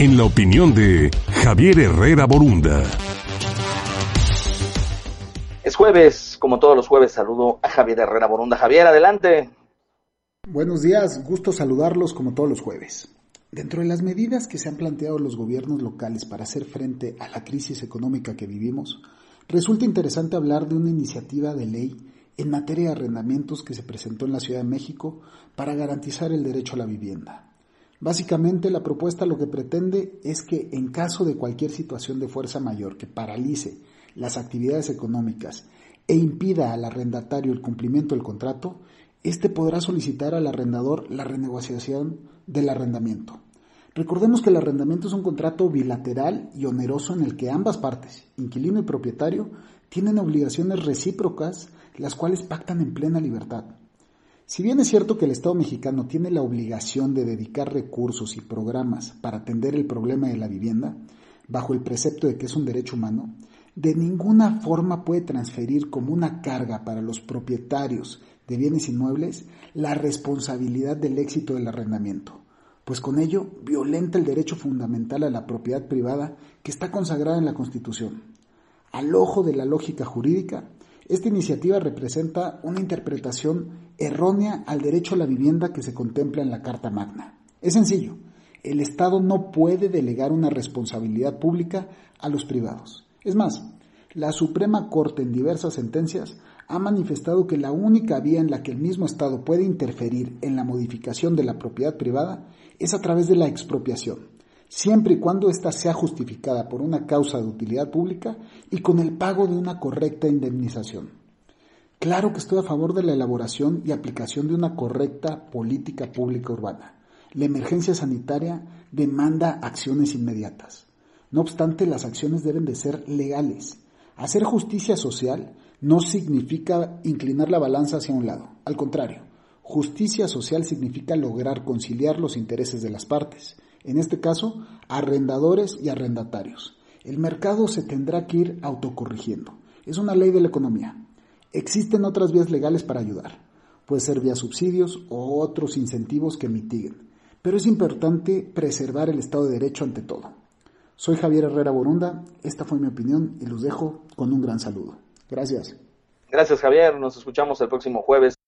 en la opinión de Javier Herrera Borunda. Es jueves, como todos los jueves, saludo a Javier Herrera Borunda. Javier, adelante. Buenos días, gusto saludarlos como todos los jueves. Dentro de las medidas que se han planteado los gobiernos locales para hacer frente a la crisis económica que vivimos, resulta interesante hablar de una iniciativa de ley en materia de arrendamientos que se presentó en la Ciudad de México para garantizar el derecho a la vivienda. Básicamente la propuesta lo que pretende es que en caso de cualquier situación de fuerza mayor que paralice las actividades económicas e impida al arrendatario el cumplimiento del contrato, éste podrá solicitar al arrendador la renegociación del arrendamiento. Recordemos que el arrendamiento es un contrato bilateral y oneroso en el que ambas partes, inquilino y propietario, tienen obligaciones recíprocas, las cuales pactan en plena libertad. Si bien es cierto que el Estado mexicano tiene la obligación de dedicar recursos y programas para atender el problema de la vivienda, bajo el precepto de que es un derecho humano, de ninguna forma puede transferir como una carga para los propietarios de bienes inmuebles la responsabilidad del éxito del arrendamiento, pues con ello violenta el derecho fundamental a la propiedad privada que está consagrada en la Constitución. Al ojo de la lógica jurídica, esta iniciativa representa una interpretación errónea al derecho a la vivienda que se contempla en la Carta Magna. Es sencillo, el Estado no puede delegar una responsabilidad pública a los privados. Es más, la Suprema Corte en diversas sentencias ha manifestado que la única vía en la que el mismo Estado puede interferir en la modificación de la propiedad privada es a través de la expropiación siempre y cuando ésta sea justificada por una causa de utilidad pública y con el pago de una correcta indemnización. Claro que estoy a favor de la elaboración y aplicación de una correcta política pública urbana. La emergencia sanitaria demanda acciones inmediatas. No obstante, las acciones deben de ser legales. Hacer justicia social no significa inclinar la balanza hacia un lado. Al contrario, justicia social significa lograr conciliar los intereses de las partes en este caso, arrendadores y arrendatarios. El mercado se tendrá que ir autocorrigiendo. Es una ley de la economía. Existen otras vías legales para ayudar. Puede ser vía subsidios o otros incentivos que mitiguen. Pero es importante preservar el Estado de Derecho ante todo. Soy Javier Herrera Borunda, esta fue mi opinión y los dejo con un gran saludo. Gracias. Gracias Javier, nos escuchamos el próximo jueves.